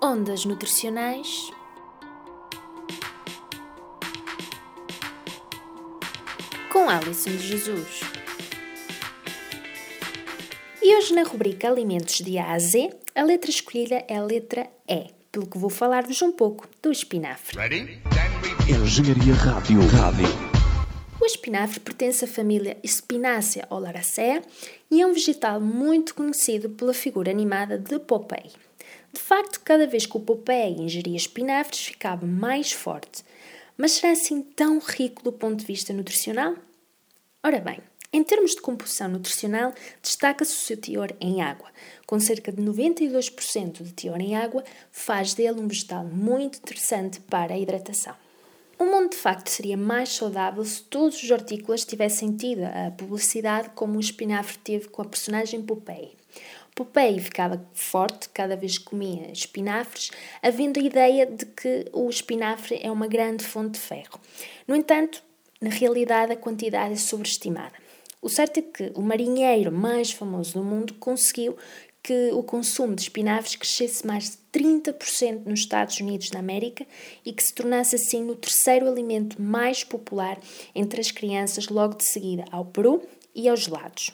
Ondas Nutricionais com Alison de Jesus. E hoje na rubrica Alimentos de A a Z, a letra escolhida é a letra E, pelo que vou falar-vos um pouco do espinafre. Ready? Engenharia Rádio. Rádio. Espinafre pertence à família Spinaceae oleracea e é um vegetal muito conhecido pela figura animada de Popeye. De facto, cada vez que o Popeye ingeria espinafres, ficava mais forte. Mas será assim tão rico do ponto de vista nutricional? Ora bem, em termos de composição nutricional, destaca-se o seu teor em água. Com cerca de 92% de teor em água, faz dele um vegetal muito interessante para a hidratação. O mundo de facto seria mais saudável se todos os hortícolas tivessem tido a publicidade como o espinafre teve com a personagem Popeye. Popeye ficava forte cada vez que comia espinafres, havendo a ideia de que o espinafre é uma grande fonte de ferro. No entanto, na realidade, a quantidade é sobreestimada. O certo é que o marinheiro mais famoso do mundo conseguiu que o consumo de espinafres crescesse mais de 30% nos Estados Unidos da América e que se tornasse assim no terceiro alimento mais popular entre as crianças, logo de seguida ao peru e aos gelados.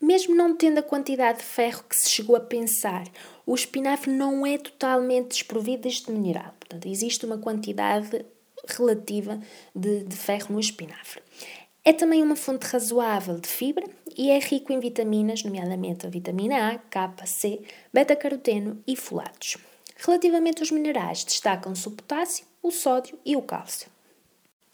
Mesmo não tendo a quantidade de ferro que se chegou a pensar, o espinafre não é totalmente desprovido deste mineral. Portanto, existe uma quantidade relativa de, de ferro no espinafre. É também uma fonte razoável de fibra e é rico em vitaminas, nomeadamente a vitamina A, K, C, beta-caroteno e folatos. Relativamente aos minerais, destacam-se o potássio, o sódio e o cálcio.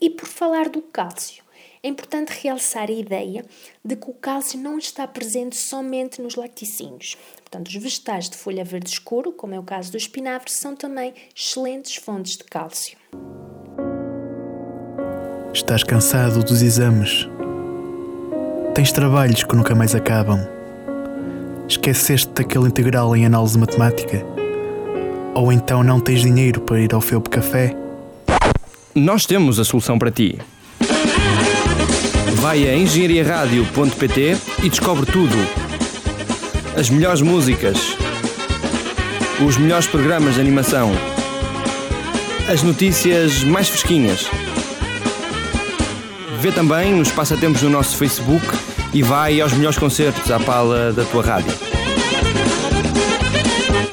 E por falar do cálcio, é importante realçar a ideia de que o cálcio não está presente somente nos laticínios. Portanto, os vegetais de folha verde escuro, como é o caso do espinafre, são também excelentes fontes de cálcio. Estás cansado dos exames. Tens trabalhos que nunca mais acabam. Esqueceste daquele integral em análise matemática? Ou então não tens dinheiro para ir ao Felpe Café? Nós temos a solução para ti. Vai a engenhariaradio.pt e descobre tudo. As melhores músicas, os melhores programas de animação, as notícias mais fresquinhas Vê também os passatempos no nosso Facebook e vai aos melhores concertos à pala da tua rádio.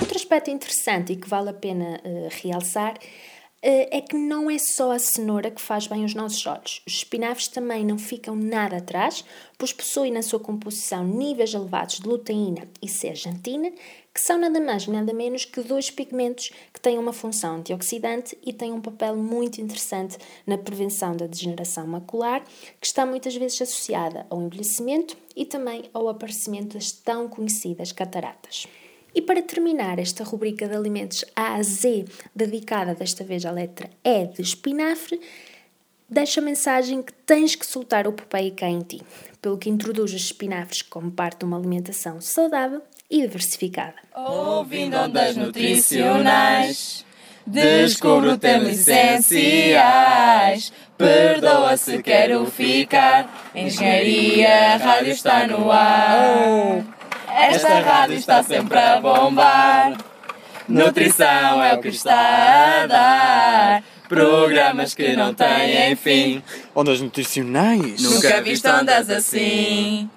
Outro aspecto interessante e que vale a pena uh, realçar é que não é só a cenoura que faz bem aos nossos olhos. Os espinafres também não ficam nada atrás, pois possuem na sua composição níveis elevados de luteína e zeaxantina, que são nada mais nada menos que dois pigmentos que têm uma função antioxidante e têm um papel muito interessante na prevenção da degeneração macular, que está muitas vezes associada ao envelhecimento e também ao aparecimento das tão conhecidas cataratas. E para terminar esta rubrica de alimentos A a Z, dedicada desta vez à letra E de espinafre, deixa a mensagem que tens que soltar o Popeye cá em ti, pelo que introduz os espinafres como parte de uma alimentação saudável e diversificada. Ouvindo ondas nutricionais, descubro temas essenciais. Perdoa se quero ficar, engenharia, rádio está no ar. Esta rádio está sempre a bombar. Nutrição é o que está a dar. Programas que não têm fim. Ondas nutricionais. Nunca viste ondas assim.